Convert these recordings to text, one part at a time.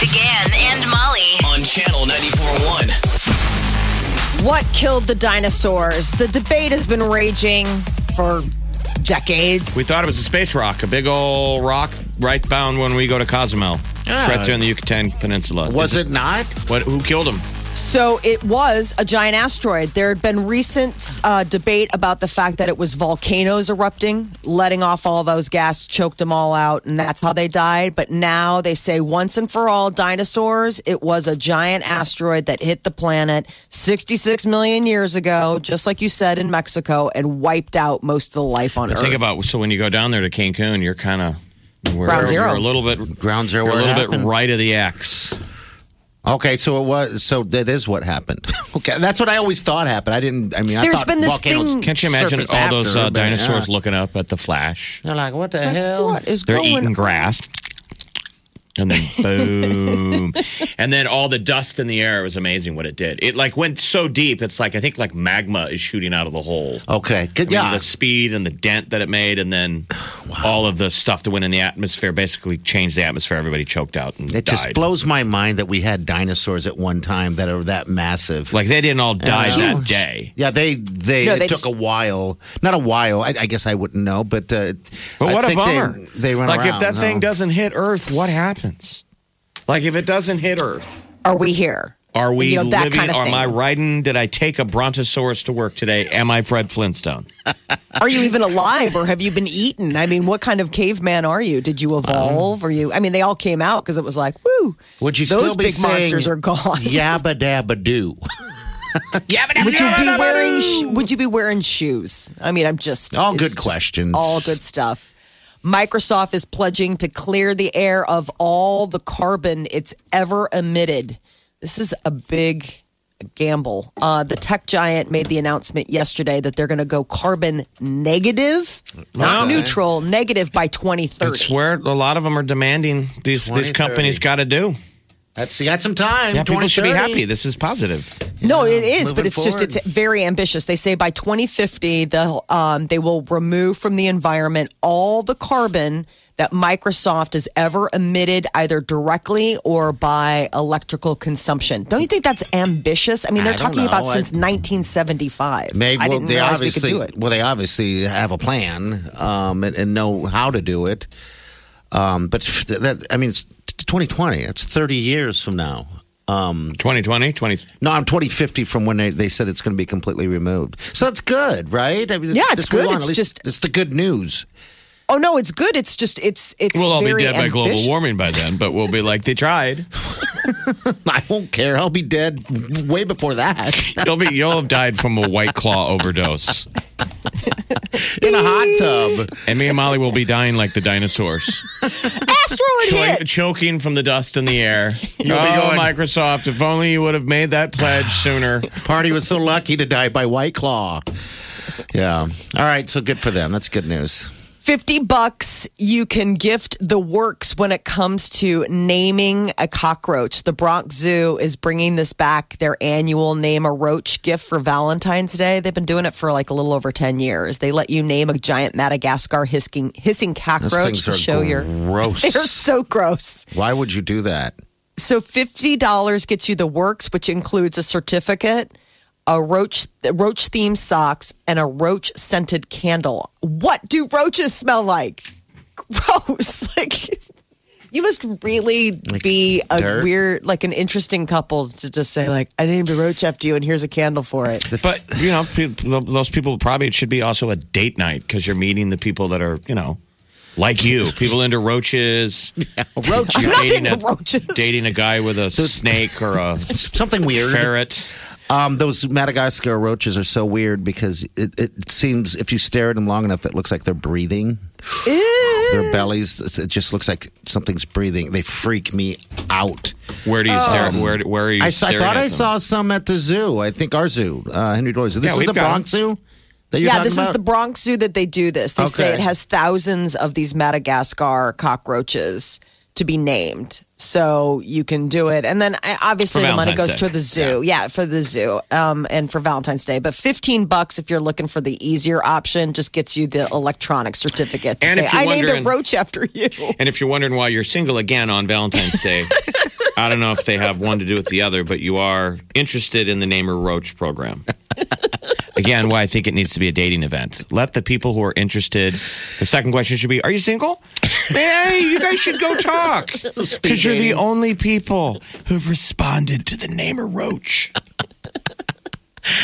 With Big Party began and Molly. on channel 94.1. What killed the dinosaurs? The debate has been raging for decades. We thought it was a space rock, a big old rock right bound when we go to Cozumel. It's right ah. there in the Yucatan Peninsula. Was it not? What? Who killed him? So it was a giant asteroid. There had been recent uh, debate about the fact that it was volcanoes erupting, letting off all those gas, choked them all out, and that's how they died. But now they say once and for all, dinosaurs, it was a giant asteroid that hit the planet 66 million years ago, just like you said in Mexico, and wiped out most of the life on But Earth. think about so when you go down there to Cancun, you're kind of Ground zero. You're a little bit Ground zero You're a where it little bit right of the X. Okay, so it was. So that is what happened. okay, that's what I always thought happened. I didn't. I mean, I There's those been this volcanoes thing- Can't you imagine all surfaced those uh, but, dinosaurs yeah. looking up at the Flash? They're like, what the hell? what is They're going eating grass. And then boom. and then all the dust in the air it was amazing what it did. It like went so deep, it's like I think like magma is shooting out of the hole. Okay, good. I mean, Yeah, the speed and the dent that it made, and then all of the stuff that went in the atmosphere basically changed the atmosphere. Everybody choked out and it just blows my mind that we had dinosaurs at one time that are that massive. like they didn't all die that day. yeah, they they, No, it they took just- a while. Not a while. I, I guess I wouldn't know, but uh, But I what a think they- bummer! They, run like if around, that thing doesn't hit Earth, what happens? Like if it doesn't hit Earth, Are we here? are we You know, living? kind of am. I riding? Did I take a brontosaurus to work today? Am I Fred Flintstone? Are you even alive or have you been eaten? I mean, what kind of caveman are you? Did you evolve? Um, or you? I mean, they all came out because it was like, woo. Would you Those still be big saying, monsters are gone. Yabba dabba doo. Yabba Would you be wearing? would you be wearing shoes? I mean, I'm just All good questions. All good stuff. Microsoft is pledging to clear the air of all the carbon it's ever emitted. This is a big gamble. Uh, the tech giant made the announcement yesterday that they're going to go carbon negative, not Okay. neutral, negative by 2030. It's where a lot of them are demanding these these companies got to do. That's you got some time. Yeah, people should be happy. This is positive. No, it is, but moving it's just it's very ambitious. They say by 2050, the um, they will remove from the environment all the carbon that Microsoft has ever emitted, either directly or by electrical consumption. Don't you think that's ambitious? I mean, they're I talking about know. I- since 1975. Maybe I didn't they realize we obviously could do it. well they obviously have a plan um, and, and know how to do it. Um, but that I mean it's 2020. It's 30 years from now. Um, 2020, 20. no, I'm 2050 from when they, they said it's going to be completely removed. So it's good, right? I mean, Yeah, it's let's good. on. It's just- it's the good news. Oh no, it's good. It's just it's it's. We'll all be very dead by global warming by then, but we'll be like they tried. I won't care. I'll be dead way before that. You'll be you'll have died from a white claw overdose, In a hot tub. and me and Molly will be dying like the dinosaurs, Asteroid Cho- hit. choking from the dust in the air. You'll oh, be going- Microsoft! If only you would have made that pledge sooner. Party was so lucky to die by White Claw. Yeah. All right. So good for them. That's good news. 50 bucks you can gift the works when it comes to naming a cockroach the bronx zoo is bringing this back their annual name a roach gift for valentine's day they've been doing it for like a little over 10 years they let you name a giant madagascar hissing, hissing cockroach to show your gross. they're so gross Why would you do that? so $50 gets you the works which includes a certificate a roach roach themed socks and a roach scented candle what do roaches smell like gross like you must really be a dirt? weird like an interesting couple to just say like i named a roach after you and here's a candle for it But you know, pe- those people probably it should be also a date night because you're meeting the people that are you know. Like you, people into roaches. Roach. I'm not dating into a, roaches. dating a guy with a snake or a Something weird. ferret. Um, those Madagascar roaches are so weird because it, it seems if you stare at them long enough, it looks like they're breathing. Their bellies, it just looks like something's breathing. They freak me out. Where do you stare? Where where are you? I, saw- I thought at I them? saw some at the zoo. I think our zoo, uh, Henry Doorly. This Yeah, is the. Bronx Zoo that you're yeah, talking this is the Bronx Zoo that they do this. They say it has thousands of these Madagascar cockroaches to be named. So you can do it. And then uh, obviously the money goes Day. to the zoo. Yeah. for the zoo um, and for Valentine's Day. But 15 bucks if you're looking for the easier option just gets you the electronic certificate to And say, I named a roach after you. And if you're wondering why you're single again on Valentine's Day, I don't know if they have one to do with the other, but you are interested in the Namer Roach program. Again, why I think it needs to be a dating event. Let the people who are interested. The second question should be: Are you single? Hey, you guys should go talk because you're the only people who've responded to the name of Roach.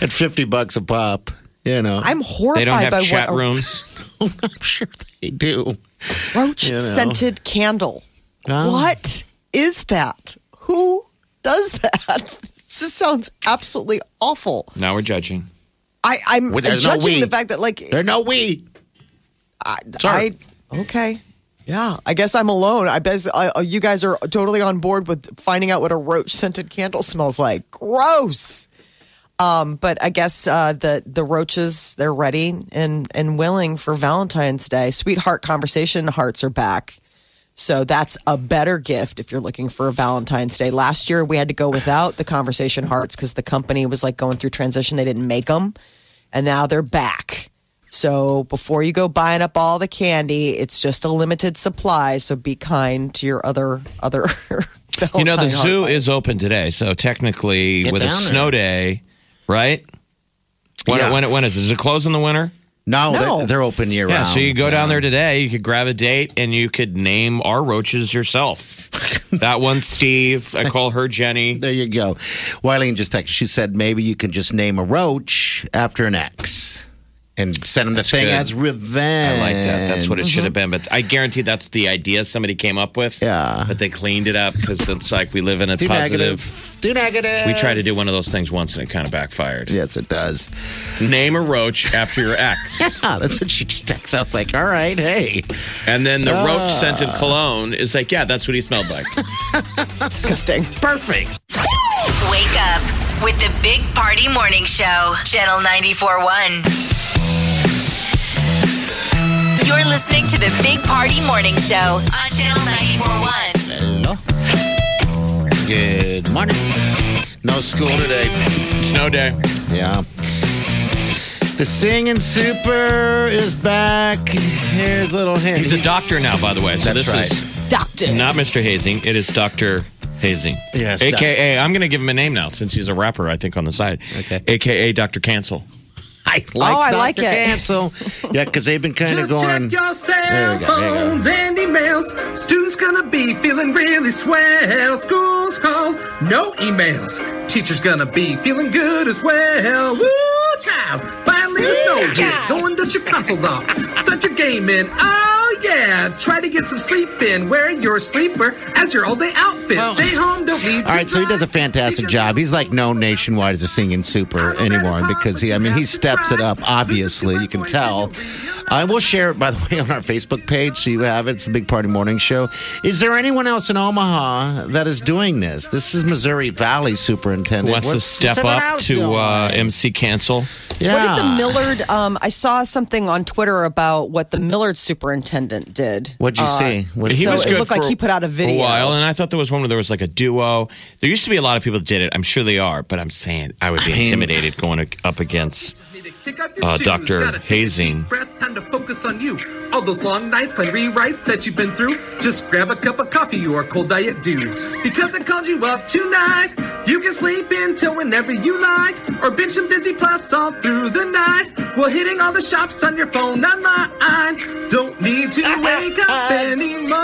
at 50 bucks a pop. You know, I'm horrified They horrified don't have by chat what a rooms. I'm sure they do. roach You know. scented candle. Um, What is that? Who does that? This just sounds absolutely awful. Now we're judging. I, I'm Well, there's no judging we. the fact that like There's no we. I, Sorry. I okay. Yeah, I guess I'm alone. I bet I, you guys are totally on board with finding out what a roach scented candle smells like. Gross. Um, but I guess uh, the the roaches they're ready and and willing for Valentine's Day. Sweetheart conversation hearts are back. So that's a better gift if you're looking for a Valentine's Day. Last year we had to go without the conversation hearts because the company was like going through transition. They didn't make them, and now they're back. So before you go buying up all the candy, it's just a limited supply. So be kind to your other other. You know, the zoo heart. is open today, so technically, Get with a down snow day, right? When, Yeah. when, when is it? Does it close in the winter? No, No. They're, they're open year Yeah, round. so you go Yeah. down there today, you could grab a date, and you could name our roaches yourself. that one's Steve. I call her Jenny. There you go. Wileen just texted. She said maybe you can just name a roach after an ex and send him the thing good. as revenge. I like that. That's what it should have been. But I guarantee that's the idea somebody came up with. Yeah. But they cleaned it up because it's like we live in a Too positive. negative. Too negative. We tried to do one of those things once and it kind of backfired. Yes, it does. Name a roach after your ex. Ah, that's what she just texted. I was like, all right, hey. And then the Ah. roach scented cologne is like, yeah, that's what he smelled like. disgusting. Perfect. Wake up with the Big Party Morning Show, Channel 94.1. You're listening to the Big Party Morning Show on Channel 94.1. Hello. Good morning. No school today. Snow day. Yeah. The singing super is back. Here's little hint. He's a doctor now, by the way. So That's this right. is Doctor. not Mr. Hoesing. It is Dr. Hoesing. Yes, AKA, I'm going to give him a name now since he's a rapper, I think, on the side. Okay. AKA Dr. Cancel. I like Oh, I Dr. like it. Cancel. yeah, because they've been kind of going. check your cell There go, there you go. phones and emails. Students gonna be feeling really swell. School's called, no emails. Teacher's gonna be feeling good as well. Woo, child! Finally the snow hit. Go and dust your console off. Start your gaming. Oh yeah! Try to get some sleep in. Wear your sleeper as your all day outfit. Well- Stay home. Don't need. All right, so he does a fantastic job. He's like no nationwide as a singing super anymore because he, I mean, he steps it up. Obviously, you can tell. I will share it by the way on our Facebook page, so you have it. It's the Big Party Morning Show. Is there anyone else in Omaha that is doing this? This is Missouri Valley Superintendent. Wants to step up to uh, MC Cancel. yeah. What did the Millard? Um, I saw something on Twitter about what the Millard superintendent did. What'd you Uh, see? What- He So was it good looked like he put out a video. while, and I thought there was one where there was like a duo. There used to be a lot of people that did it. I'm sure they are, but I'm saying I would be I mean- intimidated going up against. Uh, Dr. Hoesing. Breath, time to focus on you. All those long nights playing rewrites that you've been through. Just grab a cup of coffee or a cold diet dew. Because I called you up tonight. You can sleep until whenever you like. Or binge some Disney Plus all through the night. While hitting all the shops on your phone online. Don't need to uh, uh, wake up uh. anymore.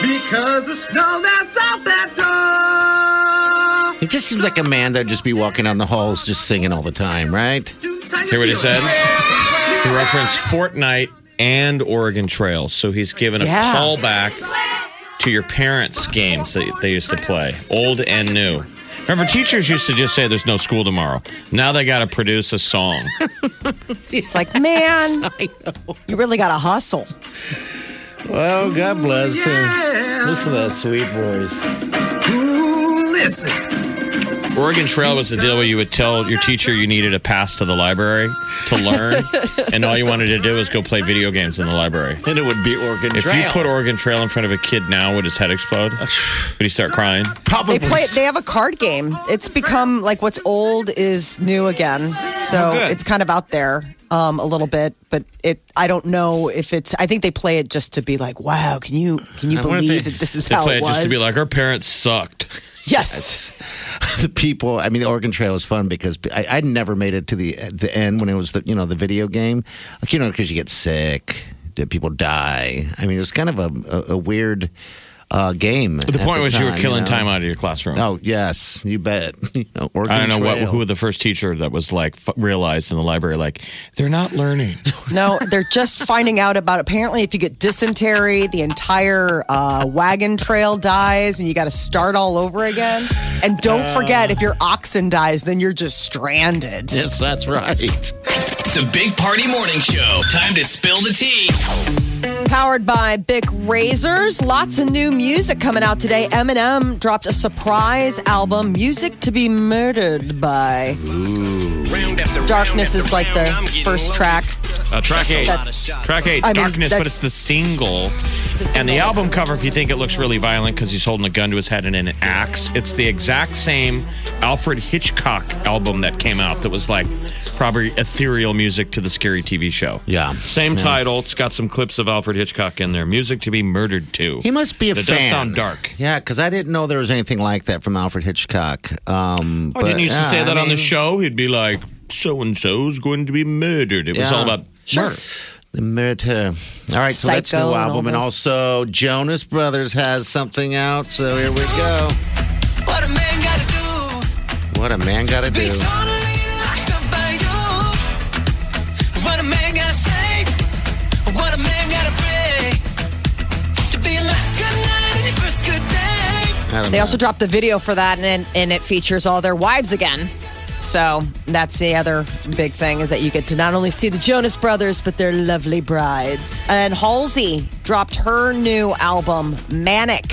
Because the snow that's out that door. He just seems like a man that'd just be walking down the halls just singing all the time, right? Hear what he said? He referenced Fortnite and Oregon Trail, so he's given a Yeah. call back to your parents' games that they used to play, old and new. Remember, teachers used to just say there's no school tomorrow. Now they got to produce a song. It's like, man, you really got to hustle. Oh, God bless him. Yeah. Listen to that sweet voice. Ooh, listen. Oregon Trail was the deal where you would tell your teacher you needed a pass to the library to learn, and all you wanted to do was go play video games in the library. And it would be Oregon Trail. If Trail. you put Oregon Trail in front of a kid now, would his head explode? Would he start crying? Probably. They play. They have a card game. It's become like what's old is new again. So Oh, good. it's kind of out there um, a little bit, but it. I don't know if it's. I think they play it just to be like, wow, can you can you I wonder if believe they- that this is They how play it it was? just to be like, our parents sucked. Yes. the people. I mean, the Oregon Trail was fun because I, I never made it to the the end when it was the you know the video game, like you know because you get sick, people die. I mean, it was kind of a a, a weird uh, game. The at point was you were time, killing know? time out of your classroom. Oh yes, you bet. You know, I don't know what who the first teacher that was like f- realized in the library like they're not learning. No, they're just finding out about. Apparently, if you get dysentery, the entire uh, wagon trail dies, and you got to start all over again. And don't forget, if your oxen dies, then you're just stranded. Yes, that's right. The Big Party Morning Show. Time to spill the tea. Powered by Bic Razors. Lots of new music coming out today. Eminem dropped a surprise album, Music to Be Murdered by. Darkness is like the first track. Uh, track eight, track eight, I mean, darkness, but it's the single. And the album cover, if you think it looks really violent because he's holding a gun to his head and an axe, it's the exact same Alfred Hitchcock album that came out that was like probably ethereal music to the scary TV show. Yeah. Same title. It's got some clips of Alfred Hitchcock in there. Music to be murdered to. He must be a It fan. does sound dark. Yeah, because I didn't know there was anything like that from Alfred Hitchcock. Um, Oh, didn't he used to say that I on the show? He'd be like, so and so's going to be murdered. It was all about murder. The murder. All right, so that's Psycho new and all album, and those. also Jonas Brothers has something out. So here we go. What a man gotta do. What a man got to Be do. They know. also dropped the video for that, and, and it features all their wives again. So that's the other big thing is that you get to not only see the Jonas Brothers, but their lovely brides. And Halsey dropped her new album, Manic,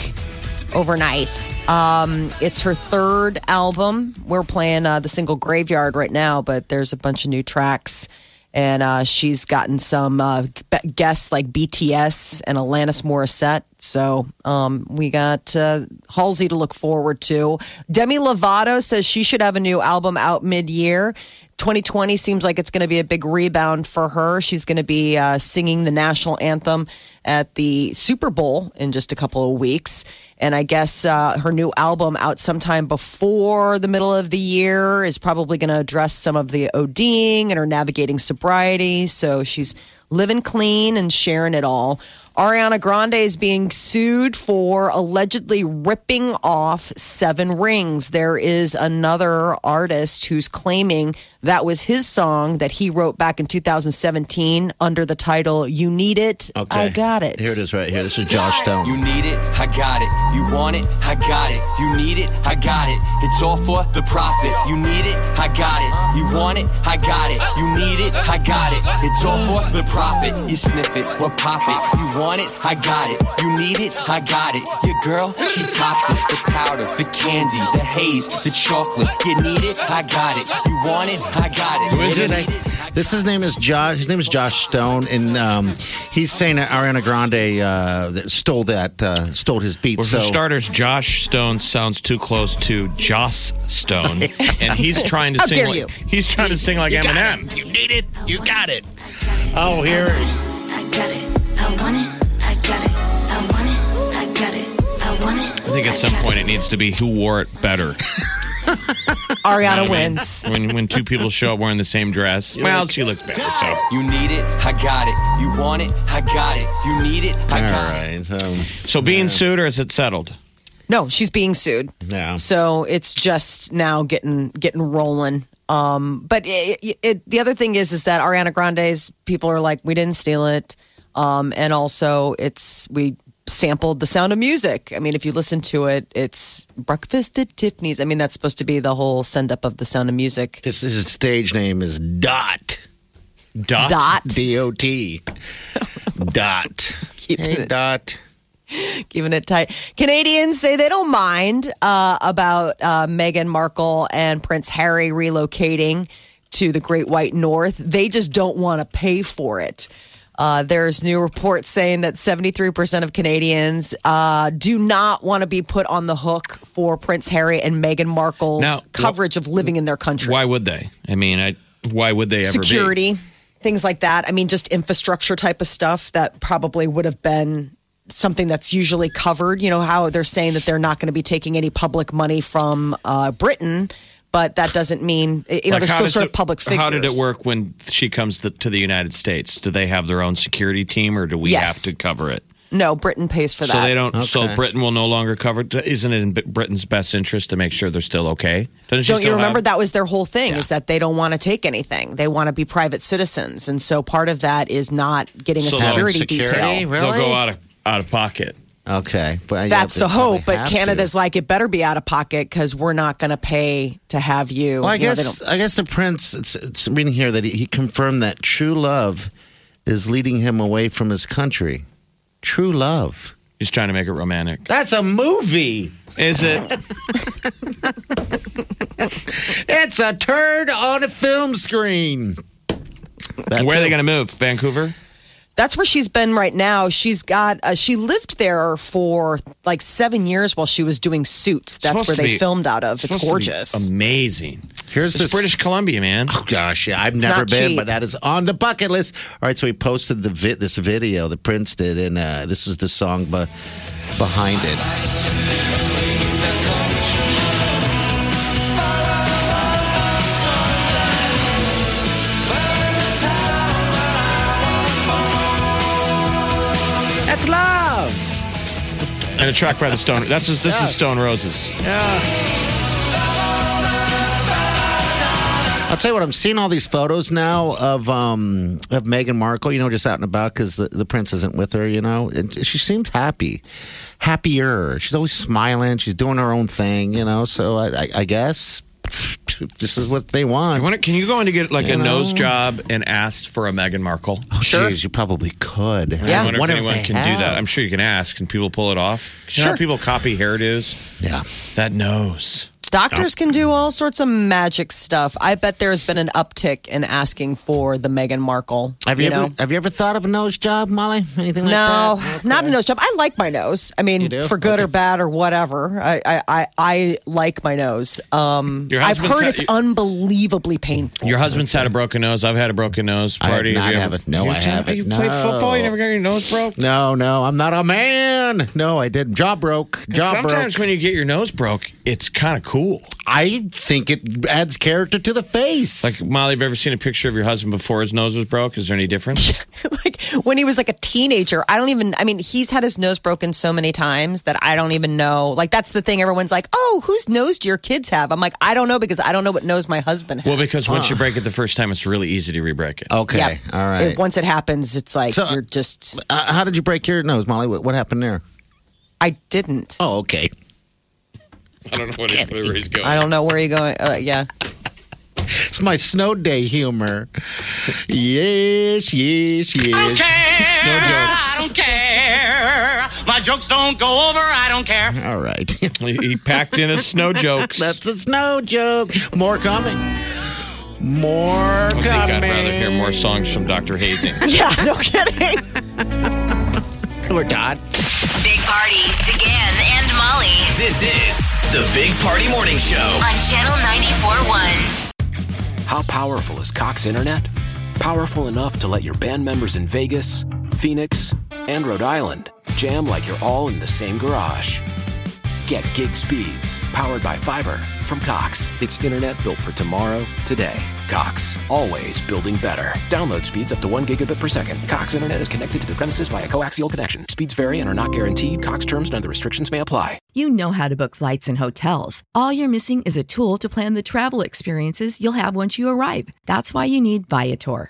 overnight. Um, it's her third album. We're playing uh, the single Graveyard right now, but there's a bunch of new tracks. And uh, she's gotten some uh, guests like BTS and Alanis Morissette. So um, we got uh, Halsey to look forward to. Demi Lovato says she should have a new album out mid year. 2020 seems like it's going to be a big rebound for her. She's going to be uh, singing the national anthem at the Super Bowl in just a couple of weeks. And I guess uh, her new album out sometime before the middle of the year is probably going to address some of the ODing and her navigating sobriety. So she's living clean and sharing it all. Ariana Grande is being sued for allegedly ripping off seven rings. There is another artist who's claiming that was his song that he wrote back in 2017 under the title You Need It, Okay. I Got It. Here it is right here. This is Josh Stone. You need it, I got it. You want it, I got it. You need it, I got it. It's all for the profit. You need it, I got it. You want it, I got it. You need it, I got it. It's all for the profit. You sniff it or pop it. You want it, I got it. You need it, I got it. Your girl, she tops it. The powder, the candy, the haze, the chocolate. You need it, I got it. You want it, I got it. Who is this? This his name is Josh. His name is Josh Stone, and um, he's saying that Ariana Grande uh, stole that uh, stole his beat. Well, so for starters, Josh Stone sounds too close to Joss Stone, and he's trying to How sing. dare like, you. He's trying to sing like Eminem. you need it, you got it. Oh, here. I got it. I want it. I want it. I think at some point it needs to be who wore it better. Ariana I mean, wins. when when two people show up wearing the same dress. Well, she looks better. So You need it, I got it. You want it, I got it. You need it, I All got it. right. Um, so being sued or is it settled? No, she's being sued. yeah. So it's just now getting getting rolling. Um, but it, it, it, the other thing is, is that Ariana Grande's people are like, we didn't steal it, um, and also it's we sampled the Sound of Music. I mean, if you listen to it, it's Breakfast at Tiffany's. I mean, that's supposed to be the whole send up of the Sound of Music. This his stage name is Dot. Dot. Dot. D O T. Dot. keeping Hey, it Dot. keeping it tight. Canadians say they don't mind uh, about uh, Meghan Markle and Prince Harry relocating to the Great White North. They just don't want to pay for it. Uh, there's new reports saying that 73% of Canadians uh, do not want to be put on the hook for Prince Harry and Meghan Markle's Now, coverage of living in their country. Why would they? I mean, I, why would they ever be? Security, things like that. I mean, just infrastructure type of stuff that probably would have been something that's usually covered. You know, how they're saying that they're not going to be taking any public money from uh, Britain, but that doesn't mean, you know, Like, they're how still sort it- of public figures. How did it work when she comes to, to the United States? Do they have their own security team, or do we Yes. have to cover it? No, Britain pays for that. So they don't. So Britain will no longer cover. it? Isn't it in Britain's best interest to make sure they're still okay? Doesn't Don't you still remember have- that was their whole thing is that they don't want to take anything. They want to be private citizens. And so part of that is not getting a So they'll- security, Security, detail. really? They'll go out of out of pocket. Okay, but yeah, That's they the hope, but Canada's to. like it better be out of pocket because we're not going to pay to have you. Well, I you guess don't- I guess the prince. It's, it's reading here that he, he confirmed that true love is leading him away from his country. True love. He's trying to make it romantic. That's a movie. Is it? It's a turd on a film screen. That's Where are they going to move? Vancouver. That's where she's been right now. She's got. Uh, she lived there for like seven years while she was doing Suits. That's Supposed where they be- filmed out of. It's Supposed to be gorgeous. amazing. Here's It's this British Columbia, man. Oh gosh, yeah, I've never been, cheap. but that is on the bucket list. All right, so he posted the vi- this video that Prince did, and uh, this is the song be- behind it. That's love. And a track by the Stone. That's just, this is Stone Roses. Yeah. I'll tell you what, I'm seeing all these photos now of um of Meghan Markle, you know, just out and about because the, the prince isn't with her, you know. And she seems happy, happier. She's always smiling. She's doing her own thing, you know. So I, I, I guess this is what they I want. wonder, can you go in to get like You a know? nose job and ask for a Meghan Markle? Oh, sure. Jeez, you probably could. Yeah. I wonder, wonder if anyone they can do that. I'm sure you can ask. Can people pull it off? 'Cause You know how Sure. people copy hairdos? Yeah. That nose. Doctors can do all sorts of magic stuff. I bet there's been an uptick in asking for the Meghan Markle. Have you, know? ever have you ever thought of a nose job, Molly? Anything like that? No, that? not a nose job. I like my nose. I mean, for good Okay. or bad or whatever. I, I, I, I like my nose. Um, I've heard had- it's unbelievably painful. Your husband's had a broken nose. I've had a broken nose. I have Party. not you have it. No, you I haven't. You played football. You never got your nose broke. No, no, I'm not a man. No, I didn't. Jaw broke. Jaw Sometimes broke. when you get your nose broke, it's kind of cool. I think it adds character to the face. Like Molly, have you ever seen a picture of your husband before his nose was broke? Is there any difference? like when he was like a teenager, I don't even, I mean, he's had his nose broken so many times that I don't even know. Like, that's the thing. Everyone's like, oh, whose nose do your kids have? I'm like, I don't know because I don't know what nose my husband has. well, because once you break it the first time, it's really easy to re-break it. okay, Yep. all right. It- once it happens, it's like So- you're just, uh, how did you break your nose, Molly? What, what happened there? I didn't. Oh, okay. I don't know what he, where he's going. I don't know where you're going. Uh, yeah. It's my snow day humor. yes, yes, yes. I don't care. I don't care. My jokes don't go over. I don't care. All right. He, he packed in his snow jokes. That's a snow joke. More coming. More I think coming. I'd rather hear more songs from Dr. Hoesing. Yeah, no kidding. Or Todd. Big Party, DeGan and Molly This is the Big Party Morning Show. on Channel 94.1. How powerful is Cox Internet? Powerful enough to let your band members in Vegas, Phoenix, and Rhode Island jam like you're all in the same garage. Get gig speeds powered by fiber from Cox. It's internet built for tomorrow, today. Cox, always building better. Download speeds up to one gigabit per second. Cox Internet is connected to the premises via coaxial connection. Speeds vary and are not guaranteed. Cox terms and other restrictions may apply. You know how to book flights and hotels. All you're missing is a tool to plan the travel experiences you'll have once you arrive. That's why you need Viator.